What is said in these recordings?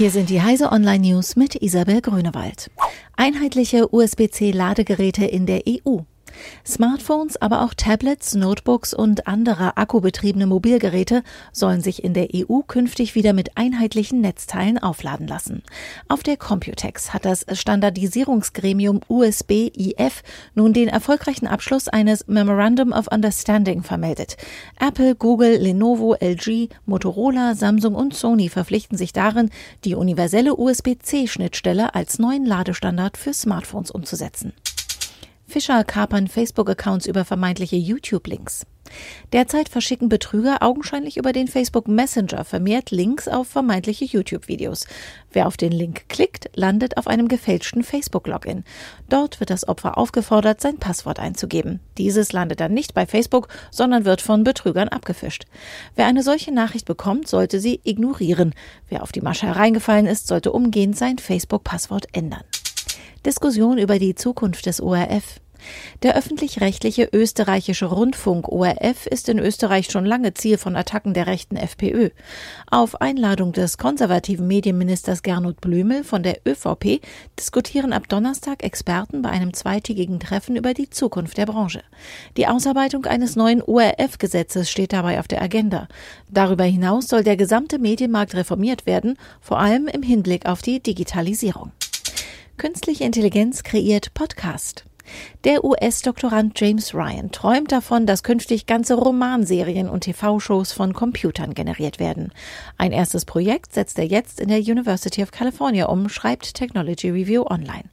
Hier sind die Heise Online News mit Isabel Grünewald. Einheitliche USB-C-Ladegeräte in der EU. Smartphones, aber auch Tablets, Notebooks und andere akkubetriebene Mobilgeräte sollen sich in der EU künftig wieder mit einheitlichen Netzteilen aufladen lassen. Auf der Computex hat das Standardisierungsgremium USB-IF nun den erfolgreichen Abschluss eines Memorandum of Understanding vermeldet. Apple, Google, Lenovo, LG, Motorola, Samsung und Sony verpflichten sich darin, die universelle USB-C-Schnittstelle als neuen Ladestandard für Smartphones umzusetzen. Fischer kapern Facebook-Accounts über vermeintliche YouTube-Links. Derzeit verschicken Betrüger augenscheinlich über den Facebook Messenger vermehrt Links auf vermeintliche YouTube-Videos. Wer auf den Link klickt, landet auf einem gefälschten Facebook-Login. Dort wird das Opfer aufgefordert, sein Passwort einzugeben. Dieses landet dann nicht bei Facebook, sondern wird von Betrügern abgefischt. Wer eine solche Nachricht bekommt, sollte sie ignorieren. Wer auf die Masche hereingefallen ist, sollte umgehend sein Facebook-Passwort ändern. Diskussion über die Zukunft des ORF. Der öffentlich-rechtliche österreichische Rundfunk ORF ist in Österreich schon lange Ziel von Attacken der rechten FPÖ. Auf Einladung des konservativen Medienministers Gernot Blümel von der ÖVP diskutieren ab Donnerstag Experten bei einem zweitägigen Treffen über die Zukunft der Branche. Die Ausarbeitung eines neuen ORF-Gesetzes steht dabei auf der Agenda. Darüber hinaus soll der gesamte Medienmarkt reformiert werden, vor allem im Hinblick auf die Digitalisierung. Künstliche Intelligenz kreiert Podcast. Der US-Doktorand James Ryan träumt davon, dass künftig ganze Romanserien und TV-Shows von Computern generiert werden. Ein erstes Projekt setzt er jetzt in der University of California um, schreibt Technology Review Online.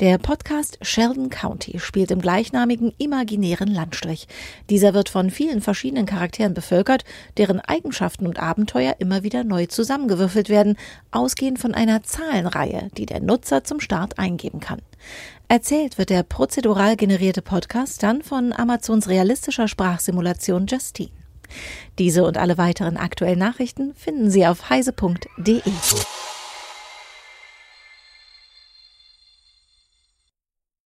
Der Podcast Sheldon County spielt im gleichnamigen imaginären Landstrich. Dieser wird von vielen verschiedenen Charakteren bevölkert, deren Eigenschaften und Abenteuer immer wieder neu zusammengewürfelt werden, ausgehend von einer Zahlenreihe, die der Nutzer zum Start eingeben kann. Erzählt wird der prozedural generierte Podcast dann von Amazons realistischer Sprachsimulation Justine. Diese und alle weiteren aktuellen Nachrichten finden Sie auf heise.de.